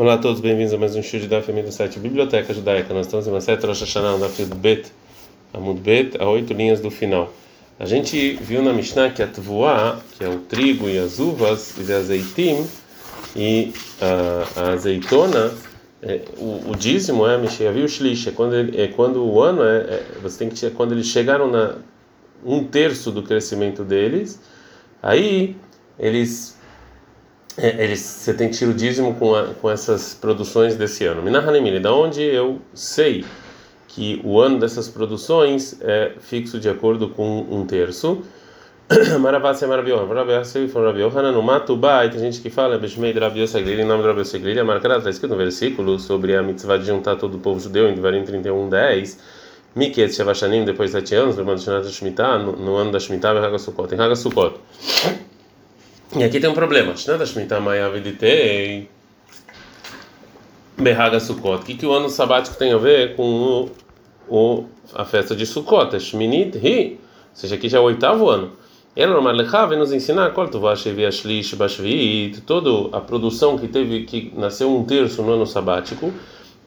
Olá a todos, bem-vindos a mais um show de Daf do site Biblioteca Judaica. Nós estamos em uma sete Rosh Hashanah, Daf Bet, Amud Bet, a oito linhas do final. A gente viu na Mishnah que a Tvuá, que é o trigo e as uvas, e azeitim, e a, a azeitona, é, o, o, dízimo é viu Shlish, é quando, ele, é quando o ano é, é, você tem que quando eles chegaram na um terço do crescimento deles, aí eles eles, você tem que tirar o dízimo com, a, com essas produções desse ano. Minahanimini, da onde eu sei que o ano dessas produções é fixo de acordo com um terço. Maravassi é maravilhoso. Maravassi foi maravilhoso. No Matubá, tem gente que fala, Beshmei de Rabi Yosegrilha, em nome de Rabi Yosegrilha, marcada, está escrito no versículo sobre a mitzvah de juntar todo o povo judeu em Devarim 31, 10. Miket Shavashanim, depois de sete anos, no ano da Shemitah, em Haga Sukkot. Em Haga Sukkot. E aqui tem um problema. Berraga Sukkot. O que, que o ano sabático tem a ver com o, o a festa de Sukkot? É Shminit Ri. Ou seja, aqui já é o oitavo ano. Ela normal vem nos ensinar toda a produção que teve que nasceu um terço no ano sabático.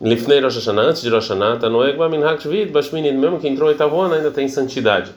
Lifnei Rosh Hashanah, antes de Rosh Hashanah, Tanoeg Baminhak Shvit Bashminit, mesmo que entrou oitavo ano ainda tem santidade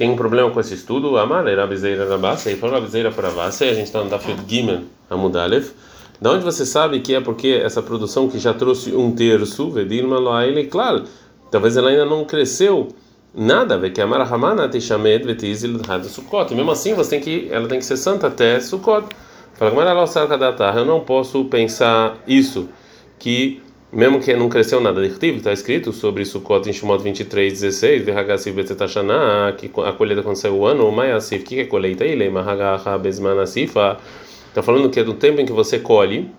tem um problema com esse estudo, Amar era Rabizeira Rabassa, e falou Rabizeira Rabassa, e a gente está no Dafid Gimel Amudalev. Da onde você sabe que é porque essa produção que já trouxe um terço, Vedilma Loaile, claro, talvez ela ainda não cresceu nada, vê que Amar Hamana Tishamed Vetizil Sukkot. E mesmo assim, você tem que, ela tem que ser santa até Sukkot. Fala, como ela eu não posso pensar isso, que mesmo que não cresceu nada. Está escrito sobre Sukkot em Shemot 23, 16, Vehagassiv Betzetashana, que a colheita aconteceu o ano, o que é colheita? Ele, Mahagaha Bezmanasifa, está falando que é do tempo em que você colhe,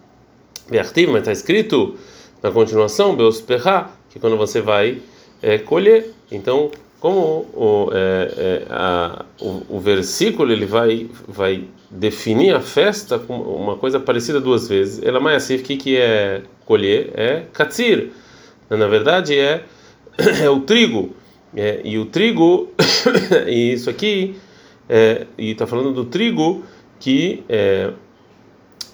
Veartiv, mas está escrito na continuação, Beosperra, que é quando você vai é, colher. Então, como o, é, a, o, o, versículo ele vai vai definir a festa com uma coisa parecida duas vezes. Ela mais o que que é colher? É katsir. Na verdade é é o trigo. É, e o trigo e isso aqui é, e está falando do trigo que é,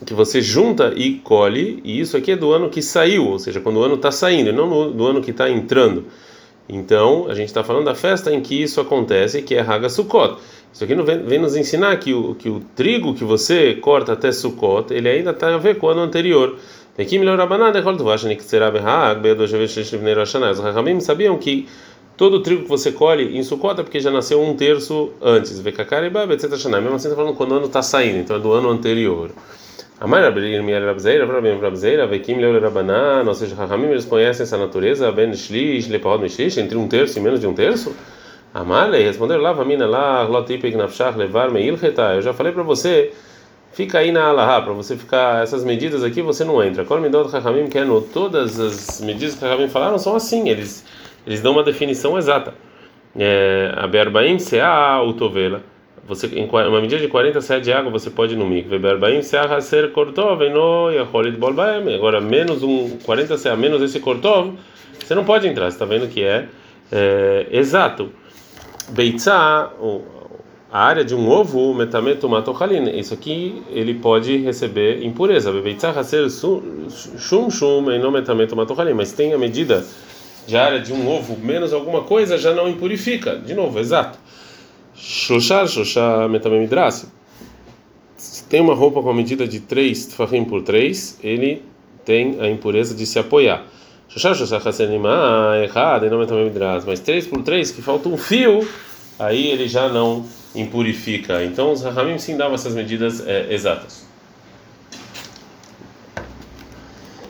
que você junta e colhe e isso aqui é do ano que saiu, ou seja, quando o ano está saindo, e não do ano que está entrando. Então, a gente está falando da festa em que isso acontece, que é Haga Sukkot. Isso aqui vem, vem, nos ensinar que o, que o trigo que você corta até Sukkot, ele ainda tem a ver com o ano anterior. Aqui melhor abanada, Os Rahamim sabiam que todo o trigo que você colhe em Sukkot é porque já nasceu um terço antes. Mesmo assim, está falando quando o ano está saindo, então é do ano anterior. Amar Rabbeir Rabzeira, Rabbeir Rabzeira, Vekim Leu Rabanan, ou seja, Rahamim eles conhecem essa natureza, Ben Shlish, Lepahod Mishlish, entre um terço e menos de um terço? Amalei responder lá, Vamina lá, Lotipik Nafshach, Levar Meilcheta. Eu já falei para você, fica aí na Alaha, para você ficar, essas medidas aqui você não entra. Qual Midot Rahamim que é no todas as medidas que Rahamim falaram são assim, eles, eles dão uma definição exata. É, a Berbaim Sea Utovela você em uma medida de 40 sede de água você pode ir no mikve berbaim se ser cortov no yacholit bolbaem agora menos um 40 se menos esse cortov você não pode entrar você está vendo que é, é exato beitza a área de um ovo metameto matochalin isso aqui ele pode receber impureza beitza haser shum shum e não metameto matochalin mas tem a medida de área de um ovo menos alguma coisa já não impurifica de novo exato Shoshar, Shoshar Metamem Midrash. Se tem uma roupa com a medida de 3 tfahim por 3, ele tem a impureza de se apoiar. Metamem Midrash. Mas 3 por 3, que falta um fio, aí ele já não impurifica. Então os Rahamim sim davam essas medidas é, exatas.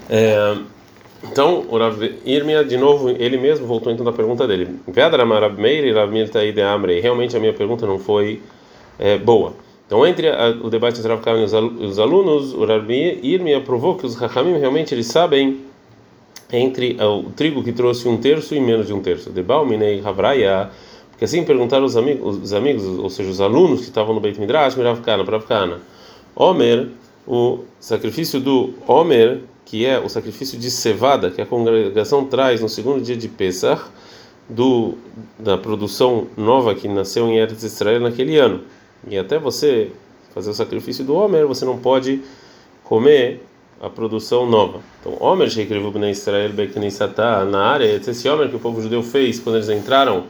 É, então, o Rav Irmia, de novo, ele mesmo voltou então da pergunta dele. Realmente a minha pergunta não foi é, boa. Então, entre a, o debate entre os alunos, o Rav Irmia provou que os Hachamim realmente eles sabem entre o trigo que trouxe um terço e menos de um terço. Debalminei Havraya, porque assim perguntaram os amigos, os amigos, ou seja, os alunos que estavam no Beit Midrash, Rav Kana, Rav Kana. Homer, o sacrifício do Homer que é o sacrifício de cevada que a congregação traz no segundo dia de Pesach do da produção nova que nasceu em Eretz Israel naquele ano. E até você fazer o sacrifício do Homer, você não pode comer a produção nova. Então, Homer Sheikrevu Bnei Israel Beknisatá, na área, esse Homer que o povo judeu fez quando eles entraram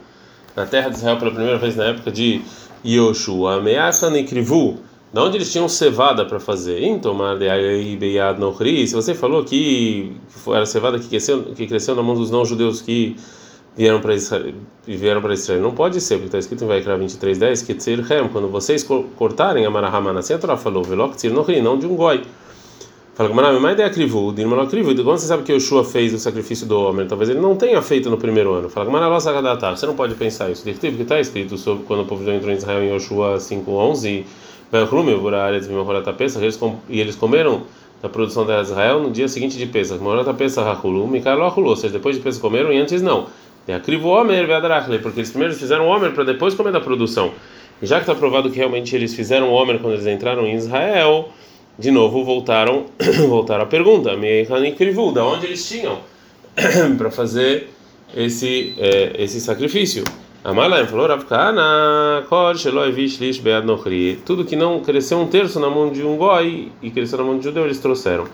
na terra de Israel pela primeira vez na época de Yoshua, ameaça Nikrivu, da onde eles tinham cevada para fazer. Então, se você falou que era cevada que cresceu, que cresceu na mão dos não-judeus que vieram para Israel, vieram para Israel, não pode ser, porque está escrito em Vaikra 23:10 que Tzirhem, quando vocês cortarem a Marahamana, assim a Torá falou, Velok Tzir Nochri, não de um goi. Fala mas ideia crivo, de irmão crivo. Quando você sabe que Yeshua fez o sacrifício do homem, talvez ele não tenha feito no primeiro ano. Fala com você não pode pensar isso. Porque está escrito sobre quando o povo já entrou em Israel em Yeshua 5:11, e eles comeram da produção da Israel no dia seguinte de Pesach. Morata Pesach Hachulu, Mikalo Hachulu, ou seja, depois de Pesach comeram e antes não. É acrivo Homer porque eles primeiro fizeram o Homer para depois comer da produção. E já que está provado que realmente eles fizeram o Homer quando eles entraram em Israel de novo voltaram voltaram à pergunta. Krivu, da onde eles tinham? Para fazer esse é, esse sacrifício. Amalaim falou Ravkana tudo que não cresceu um terço na mão de um goi e cresceu na mão de um judeu eles trouxeram.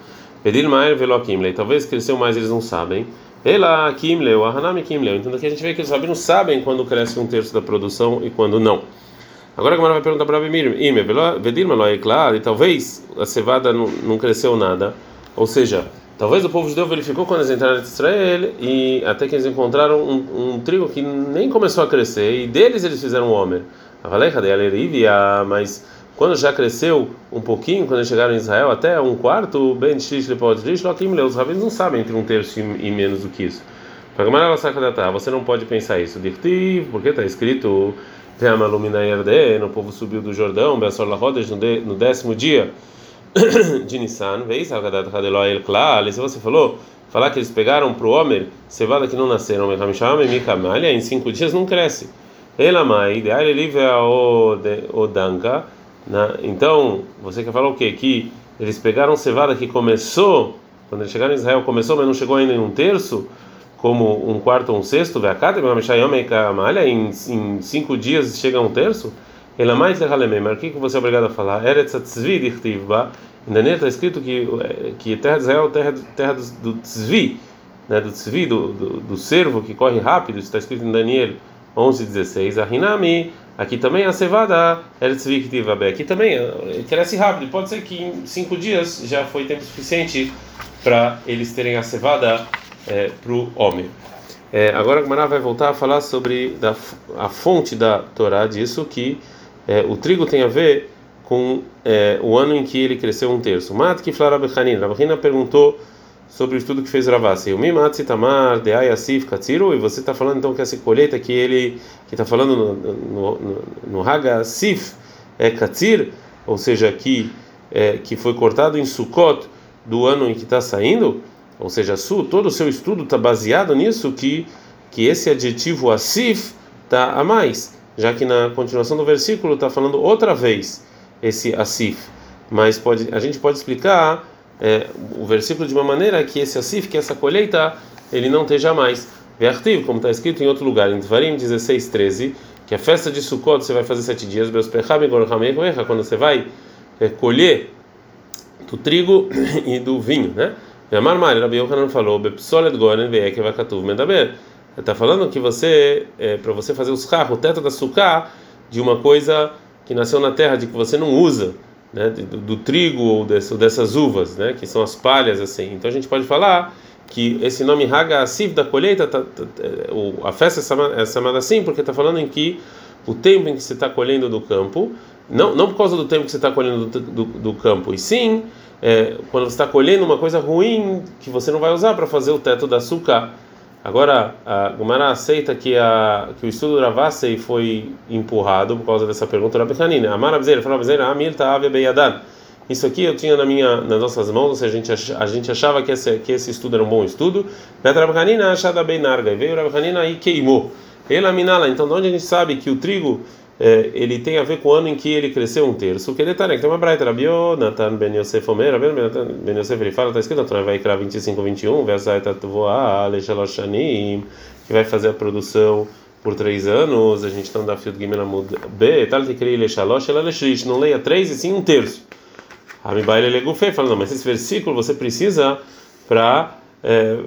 Pedir Maer Velo Kimlei talvez cresceu mais eles não sabem. Ela Kimleu Ahanami Kimleu então aqui a gente vê que eles não sabem quando cresce um terço da produção e quando não Agora a Gamara vai perguntar para Vedirma lo claro, e talvez a cevada não, não cresceu nada, ou seja, talvez o povo judeu verificou quando eles entraram em Israel e até que eles encontraram um, um trigo que nem começou a crescer e deles eles fizeram um homer. Mas quando já cresceu um pouquinho, quando eles chegaram em Israel, até um quarto, bem os rabinos não sabem entre um terço e menos do que isso. Você não pode pensar isso. Porque está escrito o povo subiu do Jordão, no décimo dia de Nissan, se você falou, falar que eles pegaram para o homem cevada que não nasceram, em cinco dias não cresce. Então você quer falar o quê? Que eles pegaram cevada que começou, quando eles chegaram em Israel, começou, mas não chegou ainda em um terço como um quarto ou um sexto, em, em cinco dias chega a um terço, ela mais o que você é obrigado a falar? Ainda está escrito que que terra de Israel é terra terra do, do tzvi, né, do tzvi, do, do, do cervo que corre rápido, está escrito em Daniel 11:16. Ahinami, aqui também a cevada tzvi aqui também eh, cresce rápido. Pode ser que em cinco dias já foi tempo suficiente para eles terem a cevada é, para o homem. É, agora a Gemara vai voltar a falar sobre da, a fonte da Torá disso que é, o trigo tem a ver com é, o ano em que ele cresceu um terço. Mat que Flarabechanin. Rabachina perguntou sobre o estudo que fez Ravasi. O Mimat Sitamar, Deai Asif Katziru, e você está falando então que essa colheita que ele que está falando no, no, no, Haga Sif é Katzir, ou seja, que, é, que foi cortado em Sukkot do ano em que está saindo. Ou seja, su, todo o seu estudo está baseado nisso que que esse adjetivo asif está a mais, já que na continuação do versículo está falando outra vez esse asif. Mas pode, a gente pode explicar é, o versículo de uma maneira que esse asif, que essa colheita, ele não esteja mais. Vertiv, como está escrito em outro lugar, em Dvarim 16, 13, que a festa de Sukkot você vai fazer sete dias, quando você vai é, colher do trigo e do vinho, né? Amar Mari, Rabi Yohanan falou, Bepsolet Goren Veekevakatuv Medaber. Está falando que você, é, para você fazer os carros, o teto da sucá, de uma coisa que nasceu na terra, de que você não usa, né, do, do trigo ou, desse, dessas uvas, né, que são as palhas, assim. Então a gente pode falar que esse nome Haga Asif da colheita, tá, tá, a festa é chamada assim porque está falando em que o tempo em que você está colhendo do campo, não, não por causa do tempo que você está colhendo do, do, do campo, e sim é, quando você está colhendo uma coisa ruim que você não vai usar para fazer o teto da açúcar. Agora, a Gumara aceita que, a, que o estudo do Ravasei foi empurrado por causa dessa pergunta da Becanina. Amara Bezeira, falou Bezeira, Amir Ta'ave Beyadan. Isso aqui eu tinha na minha, nas nossas mãos, ou seja, a gente, a gente achava que esse, que esse estudo era um bom estudo. Petra Becanina achada bem narga, e veio o Becanina e queimou. Ela minala, então de onde a gente sabe que o trigo é, ele tem a ver com o ano em que ele cresceu um terço. Que ele está, né? Tem uma braita, Rabio, Natan Ben Yosef Omer, Ben Yosef ele fala, está escrito na Torá, vai criar 25, 21, Versai Tatuvoa, Lechaloshanim, que vai fazer a produção por três anos. A gente está no Dafio de Gimelamud B, Tal Tikrei Lechalosh, ela Lechish, não leia três e sim um terço. Amibaile Legufei, falando, não, mas esse versículo você precisa para é,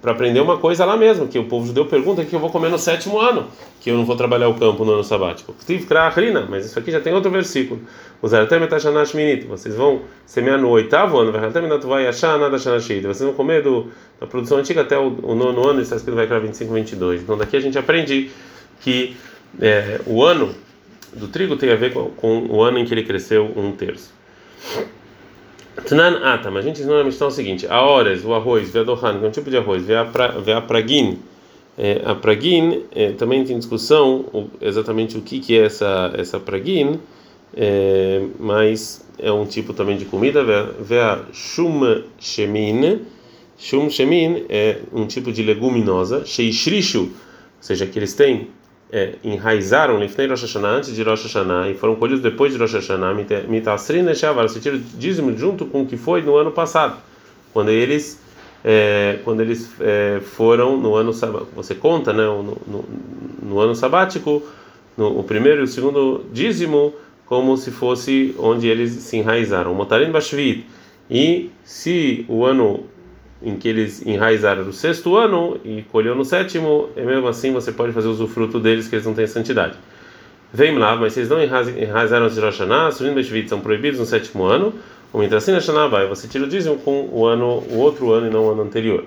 para aprender uma coisa lá mesmo, que o povo judeu pergunta que eu vou comer no sétimo ano, que eu não vou trabalhar o campo no ano sabático. Mas isso aqui já tem outro versículo. Vocês vão semear no oitavo ano, vocês vão comer do, da produção antiga até o, o nono ano, isso está escrito vai para 25, 22. Então daqui a gente aprende que é, o ano do trigo tem a ver com, com o ano em que ele cresceu um terço. Tnan Atam, a gente ensina na Mishnah o seguinte: a horas, o arroz, veadohan, que é um tipo de arroz, vea pragin. É, a pragin é, também tem discussão o, exatamente o que, que é essa, essa pragin, é, mas é um tipo também de comida. Vea shum shemin. Shum shemin é um tipo de leguminosa. Sheishrishu, ou seja, que eles têm é, enraizaram Lifnei Rosh Hashanah, antes de Rosh Hashanah, e foram colhidos depois de Rosh Hashanah, Mitasrin Neshavar, se tira dízimo junto com o que foi no ano passado, quando eles é, quando eles é, foram no ano você conta, né, no, no, no ano sabático, no, o primeiro e o segundo dízimo, como se fosse onde eles se enraizaram. Motarim Bashvit. E se o ano em que eles enraizaram no sexto ano e colheu no sétimo, e mesmo assim você pode fazer usufruto deles, que eles não têm santidade. Vem lá, mas vocês não enraizaram os de Rosh Hashanah, são proibidos no sétimo ano, o Mitracina Hashanah vai, você tira o dízimo com o ano, o outro ano e não o ano anterior.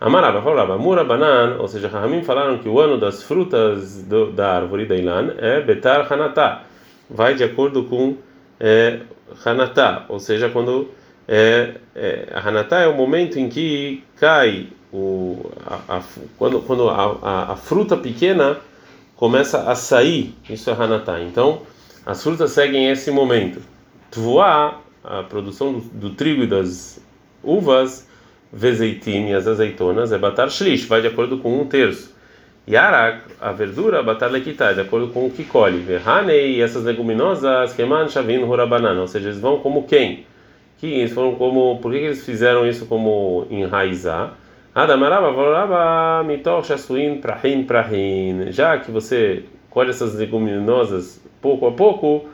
Amaraba falava, Mura Banan, ou seja, Rahamim falaram que o ano das frutas do, da árvore da Ilan é Betar Hanatá, vai de acordo com é, Hanatá, ou seja, quando é, é, a Hanatá é o momento em que cai o, a, a, quando, quando a, a, fruta pequena começa a sair, isso é Hanatá. Então, as frutas seguem esse momento. Tvoá, a produção do, do, trigo e das uvas, vezeitim e as azeitonas, é batar shlish, vai de acordo com um terço. Yarak, a verdura, batar lequitá, de acordo com o que colhe. Verhanei, essas leguminosas, keman shavin hurabanana, ou seja, eles vão como quem? Que eles foram como, por que eles fizeram isso como enraizar? Adamaraba, mitoch shasuin prahin prahin. Já que você colhe essas leguminosas pouco a pouco,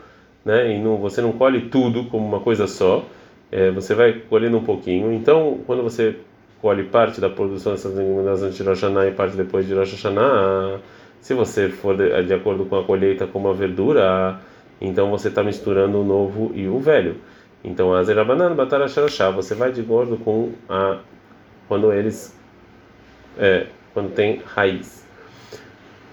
né, e não, você não colhe tudo como uma coisa só, é, você vai colhendo um pouquinho. Então, quando você colhe parte da produção dessas leguminosas de Rosh e parte depois de Rosh se você for de, de acordo com a colheita como a verdura, então você está misturando o novo e o velho. Então, a Zerabanan Batar Asharashá, você vai de acordo com a quando eles é, quando tem raiz.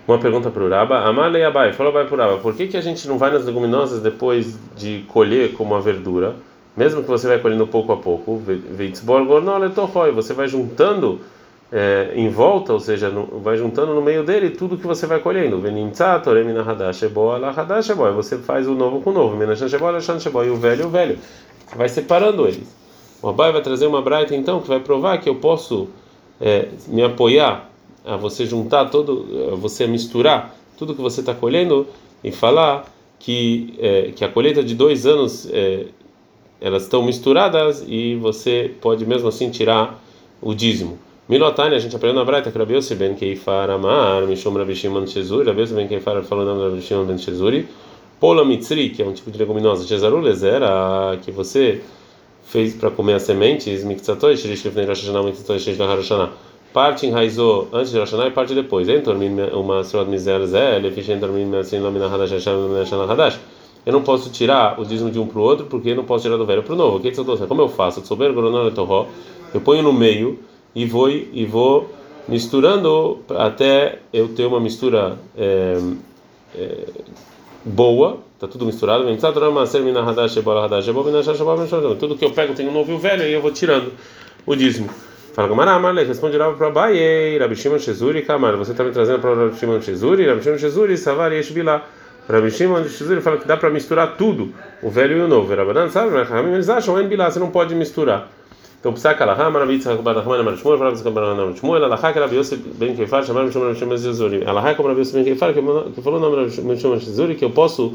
Uma pergunta para o Raba, Amalei Abai, fala vai para o Raba, por que, que a gente não vai nas leguminosas depois de colher como a verdura, mesmo que você vai colhendo pouco a pouco, você vai juntando é, em volta, ou seja, no, vai juntando no meio dele tudo que você vai colhendo. Você faz o novo com o novo. E o velho, o velho. Vai separando eles. O Abai vai trazer uma braita então que vai provar que eu posso é, me apoiar a você juntar todo, a você misturar tudo que você está colhendo e falar que é, que a colheita de dois anos é, elas estão misturadas e você pode mesmo assim tirar o dízimo. Milotani, a gente aprendeu na Braita que Rabi Yossi ben Keifar Amar, Mishom Rabi Shimon Shezuri, Rabi Yossi ben Keifar falou o nome de Rabi Shimon ben Shezuri, Pola Mitzri, que é um tipo de leguminosa, Chezaru Lezera, que você fez para comer as sementes, Mitzatoi, Shirish Lifnei Rosh Hashanah, Mitzatoi, Shirish Lahar Hashanah. Parte enraizou antes de Rosh Hashanah e parte depois. Entor uma Srod Mizer Zé, Lefish Entor Min Metzin Lamina Hadash Hashem Lamina Hadash. Eu não posso tirar o dízimo de um para o outro, porque eu não posso tirar do velho para o novo. Como eu faço? Eu ponho no meio e vou e vou misturando até eu ter uma mistura é, é, boa, tá tudo misturado. Tudo que eu pego tem um novo e o velho e eu vou tirando o dízimo. Fala Gamarama, responde lá para Abai, Rabi Shimon Shezuri, Kamar, você está me trazendo para Rabi Shimon Shezuri, Rabi Shimon Shezuri, Savar e Eshbilá. Rabi Shimon Shezuri fala que dá para misturar tudo, o velho e o novo. Rabanan sabe, eles acham, você não pode misturar. Então, psaca alahá, maravilha, barahman, marashmuel, fala que barahman, marashmuel, alahá, que Rabi Yosef ben Keifar, chamaram Rabi Shimon Zizuri. Alahá, como Rabi Yosef ben Keifar, que falou o nome de Rabi Shimon Zizuri, que eu posso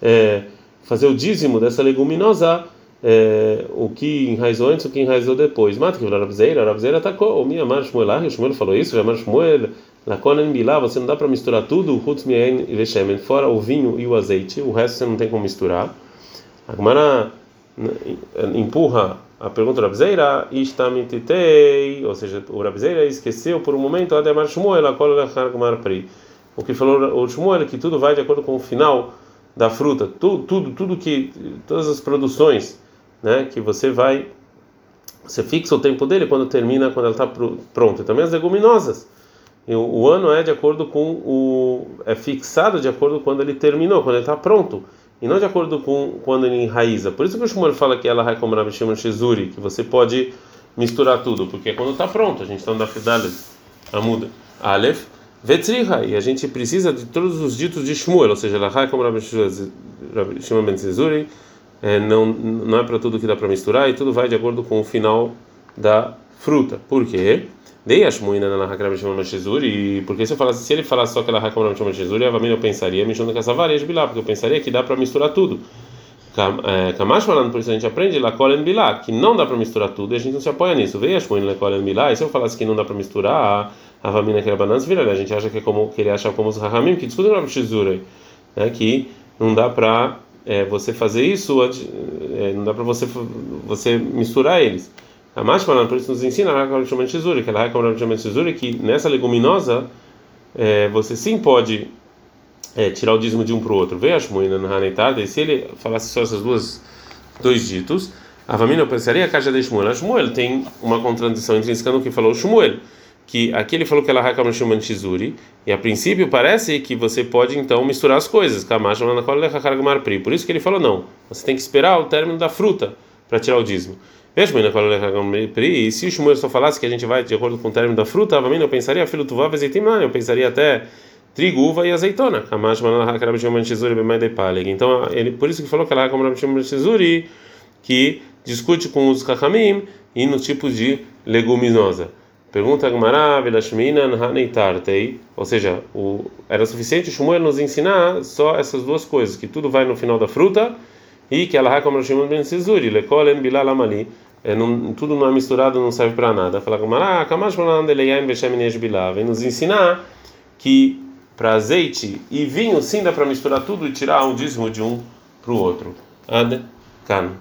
é, fazer o dízimo dessa leguminosa, é, o que enraizou antes, o que enraizou depois. Mata que Rabi Zeira, Zeira atacou, o minha Marashmuel, o Shmuel falou isso, já Marashmuel, Lakonen Bilá, você não dá para misturar tudo, Hutz Mien e Veshemen, fora o vinho e o azeite, o resto você não tem como misturar. Agora empurra a pergunta do Rabzeira, Ishtamititei, ou seja, o Rabzeira esqueceu por um momento, Ademar Shmuel, Pri. O que falou o Shmuel que tudo vai de acordo com o final da fruta, tudo, tudo, tudo que, todas as produções, né, que você vai, você fixa o tempo dele quando termina, quando ela está pronta. E também as leguminosas. O, o, ano é de acordo com o, é fixado de acordo com quando ele terminou, quando ele está pronto e não de acordo com quando ele enraiza. Por isso que o Shmuel fala que ela Rabi Shimon Shizuri, que você pode misturar tudo, porque quando está pronto, a gente está no Dafidalet, a muda. Aleph, Vetzriha, e a gente precisa de todos os ditos de Shmuel, ou seja, ela Rabi Shimon Ben Shizuri, é, não, não é para tudo que dá para misturar, e tudo vai de acordo com o final da fruta. Por quê? Dei Ashmuina na Hakrab Shimon Shizuri, porque se eu falasse, se ele falasse só que ela Hakrab Shimon Shizuri, eu pensaria, me chamando Kassavari, Bilá, porque eu pensaria que dá para misturar tudo. Kamash falando, por isso a gente aprende Lakolen Bilá, que não dá para misturar tudo, e a gente não se apoia nisso. Veio Ashmuina Lakolen Bilá, e se eu falasse que não dá para misturar, a Vamina que era banana, vira, a gente acha que é como que ele acha como os Rahamim, que discutem o Shizuri, né, que não dá para é, você fazer isso, é, não dá para você, você misturar eles. A mais falando, por isso nos ensina a que ela Shizuri, que nessa leguminosa é, você sim pode é, tirar o dízimo de um para o outro. Veja Shmuina na Haneitada, e se ele falasse só essas duas dois ditos, a família pensaria a caixa de Shmuel. Shmuel tem uma contradição intrínseca no que falou Shmuel, que aqui ele falou que ela Rakamarav Shizuri, e a princípio parece que você pode então misturar as coisas. Por isso que ele falou não, você tem que esperar o término da fruta para tirar o dízimo. E se o Shmuel só falasse que a gente vai de acordo com o término da fruta, eu pensaria, filho tu eu pensaria até trigo, uva e azeitona. Então, ele, por isso que falou que ela é que discute com os kachamim e nos tipos de leguminosa. Pergunta Gmará, ou seja, o, era suficiente o Shmuel nos ensinar só essas duas coisas, que tudo vai no final da fruta e que ela como Shimon ben Sizuri, lekolen bilal amali, é, não, tudo não é misturado, não serve para nada. Fala com ah, kamash vem nos ensinar que para azeite e vinho sim dá para misturar tudo e tirar um dízimo de um para o outro. Ad kan.